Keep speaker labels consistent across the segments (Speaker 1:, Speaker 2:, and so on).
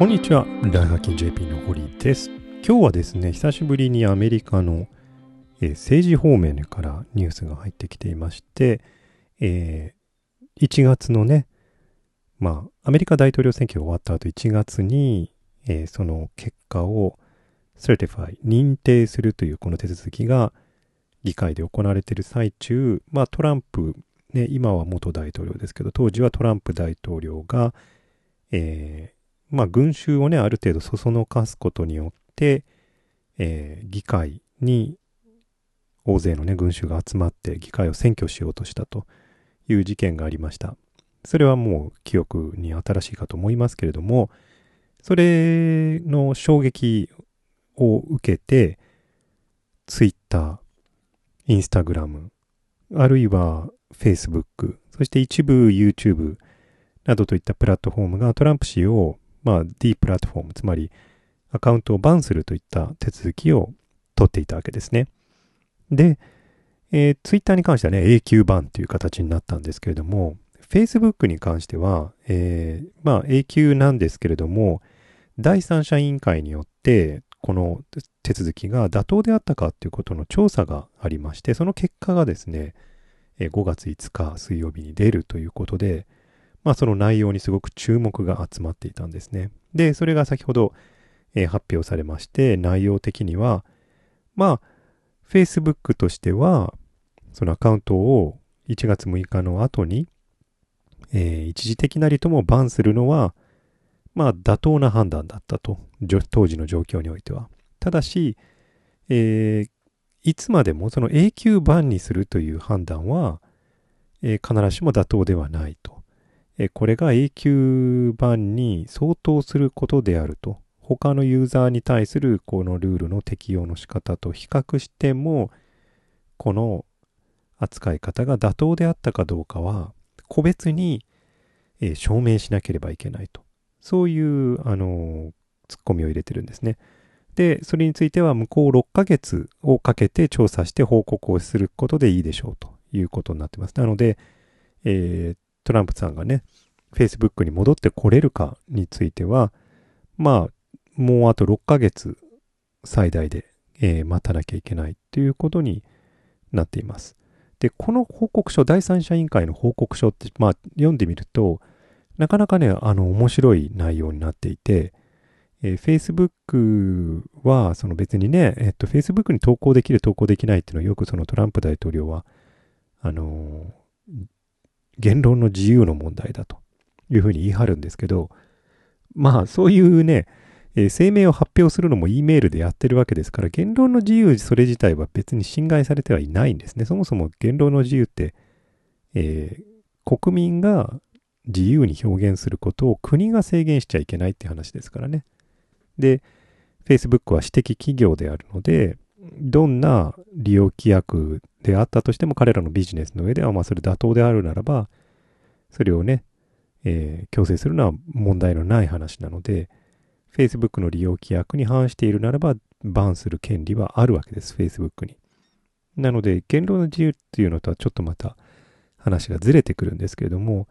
Speaker 1: こんにちは、大学金 JP の堀です。今日はですね、久しぶりにアメリカの、えー、政治方面からニュースが入ってきていまして、えー、1月のね、まあ、アメリカ大統領選挙が終わった後1月に、えー、その結果を Certify 認定するというこの手続きが議会で行われている最中、まあ、トランプ、ね、今は元大統領ですけど、当時はトランプ大統領が、えー、まあ、群衆をね、ある程度そそのかすことによって、えー、議会に大勢のね、群衆が集まって議会を占拠しようとしたという事件がありました。それはもう記憶に新しいかと思いますけれども、それの衝撃を受けて、Twitter、Instagram、あるいは Facebook、そして一部 YouTube などといったプラットフォームがトランプ氏を、まあ、D プラットフォーム、つまりアカウントをバンするといった手続きを取っていたわけですね。で、えー、Twitter に関してはね、永久バンという形になったんですけれども、Facebook に関しては、えー、まあ永久なんですけれども、第三者委員会によって、この手続きが妥当であったかということの調査がありまして、その結果がですね、5月5日水曜日に出るということで、まあその内容にすごく注目が集まっていたんですね。で、それが先ほど、えー、発表されまして、内容的には、まあ、Facebook としては、そのアカウントを1月6日の後に、えー、一時的なりともバンするのは、まあ、妥当な判断だったと、当時の状況においては。ただし、えー、いつまでもその永久版にするという判断は、えー、必ずしも妥当ではないと。これが永久版に相当することであると。他のユーザーに対するこのルールの適用の仕方と比較しても、この扱い方が妥当であったかどうかは、個別に、え、証明しなければいけないと。そういう、あの、ツッコミを入れてるんですね。で、それについては向こう6ヶ月をかけて調査して報告をすることでいいでしょうということになってます。なので、えー、トランプさんがね、Facebook に戻ってこれるかについては、まあ、もうあと6ヶ月最大で、えー、待たなきゃいけないということになっています。で、この報告書、第三者委員会の報告書って、まあ、読んでみると、なかなかね、あの、面白い内容になっていて、えー、Facebook は、その別にね、えっと、Facebook に投稿できる、投稿できないっていうのはよくそのトランプ大統領は、あのー、言論の自由の問題だというふうに言い張るんですけど、まあ、そういうね、えー、声明を発表するのも E メールでやってるわけですから、言論の自由それ自体は別に侵害されてはいないんですね。そもそも言論の自由って、えー、国民が自由に表現することを国が制限しちゃいけないって話ですからね。で、Facebook は私的企業であるので、どんな利用規約であったとしても彼らのビジネスの上では、まあそれ妥当であるならば、それをね、えー、強制するのは問題のない話なので、Facebook の利用規約に反しているならば、バンする権利はあるわけです、Facebook に。なので、言論の自由っていうのとはちょっとまた話がずれてくるんですけれども、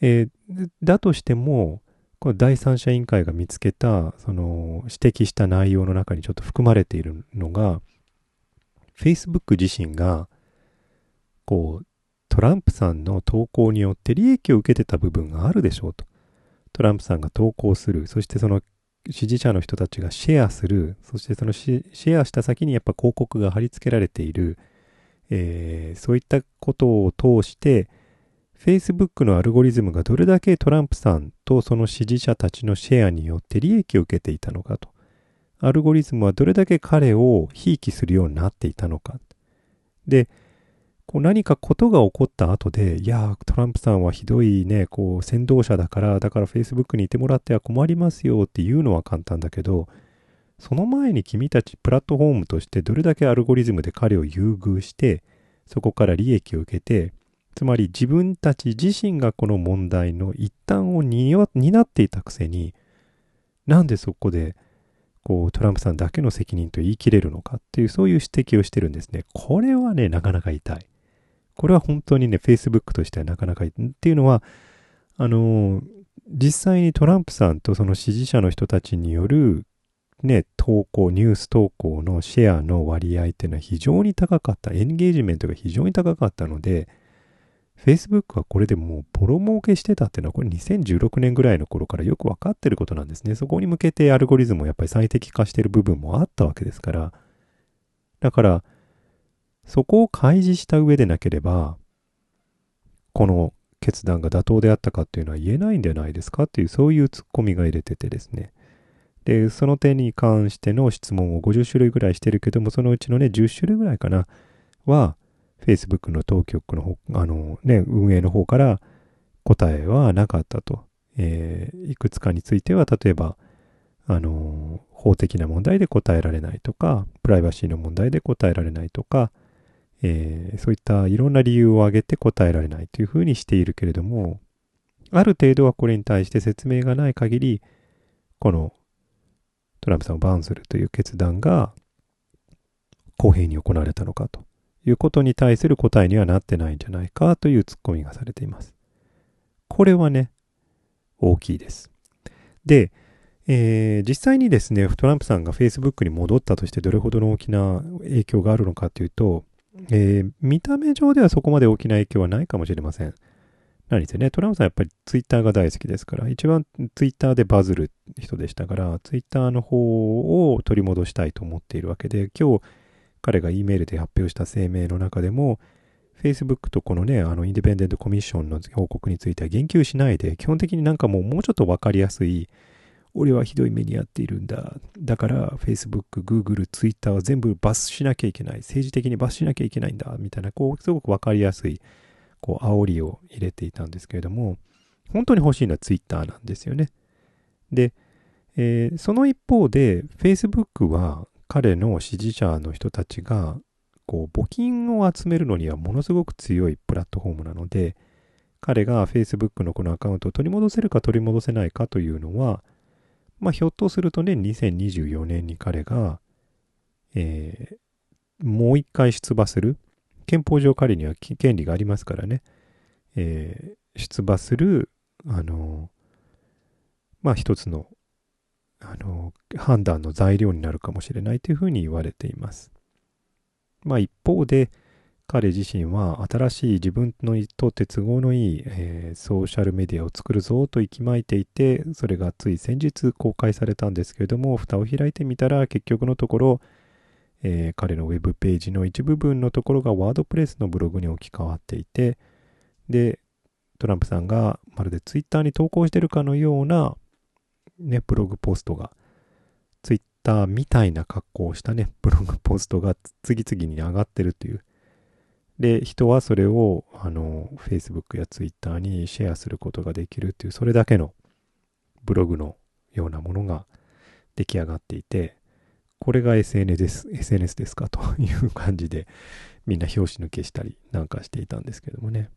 Speaker 1: えー、だとしても、この第三者委員会が見つけた、その指摘した内容の中にちょっと含まれているのが、Facebook 自身が、こう、トランプさんの投稿によって利益を受けてた部分があるでしょうと。トランプさんが投稿する、そしてその支持者の人たちがシェアする、そしてそのシェアした先にやっぱ広告が貼り付けられている、えー、そういったことを通して、Facebook のアルゴリズムがどれだけトランプさんとその支持者たちのシェアによって利益を受けていたのかと。アルゴリズムはどれだけ彼をひいきするようになっていたのか。で、こう何かことが起こった後で、いやトランプさんはひどいね、こう、先導者だから、だから Facebook にいてもらっては困りますよっていうのは簡単だけど、その前に君たちプラットフォームとしてどれだけアルゴリズムで彼を優遇して、そこから利益を受けて、つまり自分たち自身がこの問題の一端を担っていたくせに、なんでそこで、こう、トランプさんだけの責任と言い切れるのかっていう、そういう指摘をしてるんですね。これはね、なかなか痛い。これは本当にね、Facebook としてはなかなか痛い。っていうのは、あの、実際にトランプさんとその支持者の人たちによるね、投稿、ニュース投稿のシェアの割合っていうのは非常に高かった。エンゲージメントが非常に高かったので、Facebook はこれでもうボロ儲けしてたっていうのはこれ2016年ぐらいの頃からよくわかってることなんですね。そこに向けてアルゴリズムをやっぱり最適化してる部分もあったわけですから。だから、そこを開示した上でなければ、この決断が妥当であったかっていうのは言えないんじゃないですかっていう、そういうツッコミが入れててですね。で、その点に関しての質問を50種類ぐらいしてるけども、そのうちのね、10種類ぐらいかな、は、Facebook の当局のあのね、運営の方から答えはなかったと。えー、いくつかについては、例えば、あの、法的な問題で答えられないとか、プライバシーの問題で答えられないとか、えー、そういったいろんな理由を挙げて答えられないというふうにしているけれども、ある程度はこれに対して説明がない限り、このトランプさんをバーンするという決断が公平に行われたのかということに対する答えにはなってないんじゃないかというツッコミがされています。これはね、大きいです。で、えー、実際にですね、トランプさんが Facebook に戻ったとしてどれほどの大きな影響があるのかというと、えー、見た目上ではそこまで大きな影響はないかもしれません。何せね、トランプさんやっぱりツイッターが大好きですから、一番ツイッターでバズる人でしたから、ツイッターの方を取り戻したいと思っているわけで、今日彼が E メールで発表した声明の中でも、Facebook とこのね、あのインディペンデントコミッションの報告については言及しないで、基本的になんかもうもうちょっとわかりやすい、俺はひどい目に遭っているんだ。だから Facebook、Google、Twitter は全部罰しなきゃいけない。政治的に罰しなきゃいけないんだ。みたいな、こう、すごくわかりやすいこう、煽りを入れていたんですけれども、本当に欲しいのは Twitter なんですよね。で、えー、その一方で、Facebook は彼の支持者の人たちが、こう、募金を集めるのにはものすごく強いプラットフォームなので、彼が Facebook のこのアカウントを取り戻せるか取り戻せないかというのは、まあ、ひょっとするとね、2024年に彼が、えー、もう一回出馬する。憲法上彼には権利がありますからね、えー、出馬する、あの、まあ一つの、あの、判断の材料になるかもしれないというふうに言われています。まあ一方で、彼自身は新しい自分のとって都合のいい、えー、ソーシャルメディアを作るぞと息巻いていて、それがつい先日公開されたんですけれども、蓋を開いてみたら結局のところ、えー、彼のウェブページの一部分のところがワードプレスのブログに置き換わっていて、で、トランプさんがまるでツイッターに投稿してるかのような、ね、ブログポストが、ツイッターみたいな格好をしたね、ブログポストが次々に上がってるという。で、人はそれを、あの、Facebook や Twitter にシェアすることができるっていう、それだけのブログのようなものが出来上がっていて、これが SNS です SNS ですかという感じでみんな拍子抜けしたりなんかしていたんですけどもね。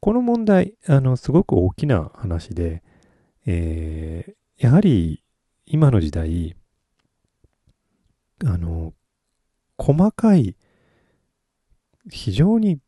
Speaker 1: この問題、あの、すごく大きな話で、えー、やはり今の時代、あの、細かい、非常に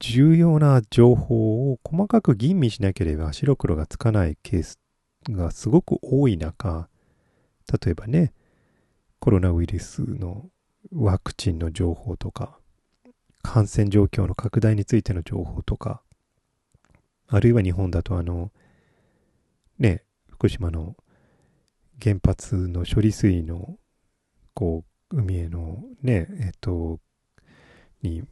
Speaker 1: 重要な情報を細かく吟味しなければ白黒がつかないケースがすごく多い中、例えばね、コロナウイルスのワクチンの情報とか、感染状況の拡大についての情報とか、あるいは日本だとあの、ね、福島の原発の処理水の、こう、海へのね、えっと、に、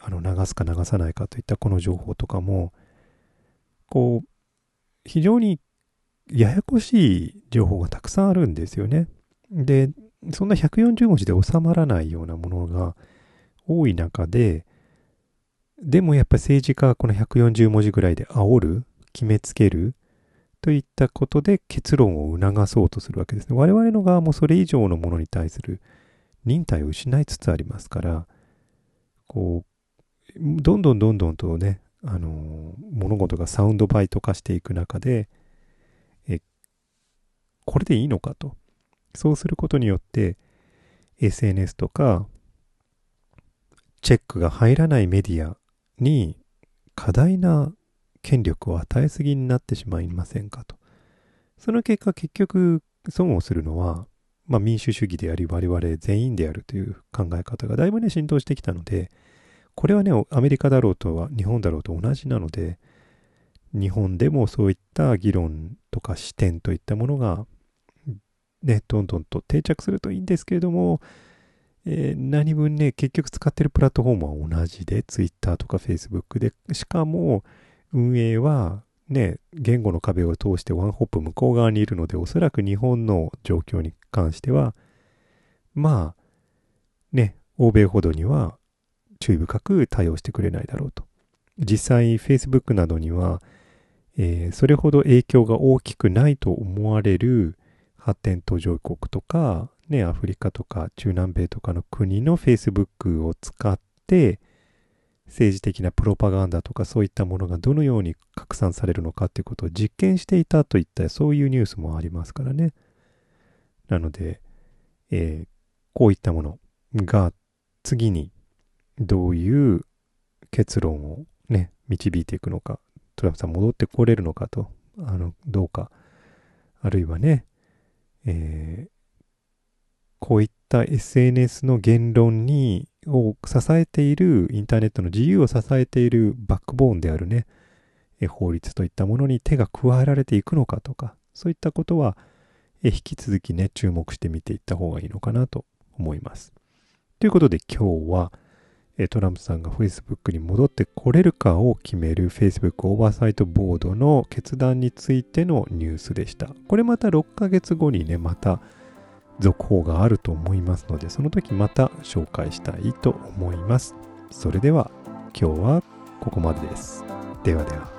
Speaker 1: あの、流すか流さないかといったこの情報とかも、こう、非常にややこしい情報がたくさんあるんですよね。で、そんな140文字で収まらないようなものが多い中で、でもやっぱり政治家はこの140文字ぐらいで煽る、決めつけるといったことで結論を促そうとするわけですね。我々の側もそれ以上のものに対する忍耐を失いつつありますから、こう、どんどんどんどんとね、あの、物事がサウンドバイト化していく中で、え、これでいいのかと。そうすることによって SNS とかチェックが入らないメディアに過大な権力を与えすぎになってしまいませんかと。その結果結局損をするのは、まあ、民主主義であり我々全員であるという考え方がだいぶね浸透してきたのでこれはねアメリカだろうとは日本だろうと同じなので日本でもそういった議論とか視点といったものがねどんどんと定着するといいんですけれども、えー、何分ね結局使ってるプラットフォームは同じで Twitter とか Facebook でしかも運営はね、言語の壁を通してワンホップ向こう側にいるので、おそらく日本の状況に関しては、まあ、ね、欧米ほどには注意深く対応してくれないだろうと。実際、Facebook などには、えー、それほど影響が大きくないと思われる発展途上国とか、ね、アフリカとか中南米とかの国の Facebook を使って、政治的なプロパガンダとかそういったものがどのように拡散されるのかということを実験していたといったそういうニュースもありますからね。なので、えー、こういったものが次にどういう結論をね、導いていくのか、トランプさん戻ってこれるのかと、あの、どうか、あるいはね、えー、こういった SNS の言論にを支えているインターネットの自由を支えているバックボーンであるね法律といったものに手が加えられていくのかとかそういったことは引き続きね注目して見ていった方がいいのかなと思います。ということで今日はトランプさんが Facebook に戻ってこれるかを決める Facebook オーバーサイトボードの決断についてのニュースでした。これまた6ヶ月後にねまた続報があると思いますので、その時また紹介したいと思います。それでは今日はここまでです。ではでは。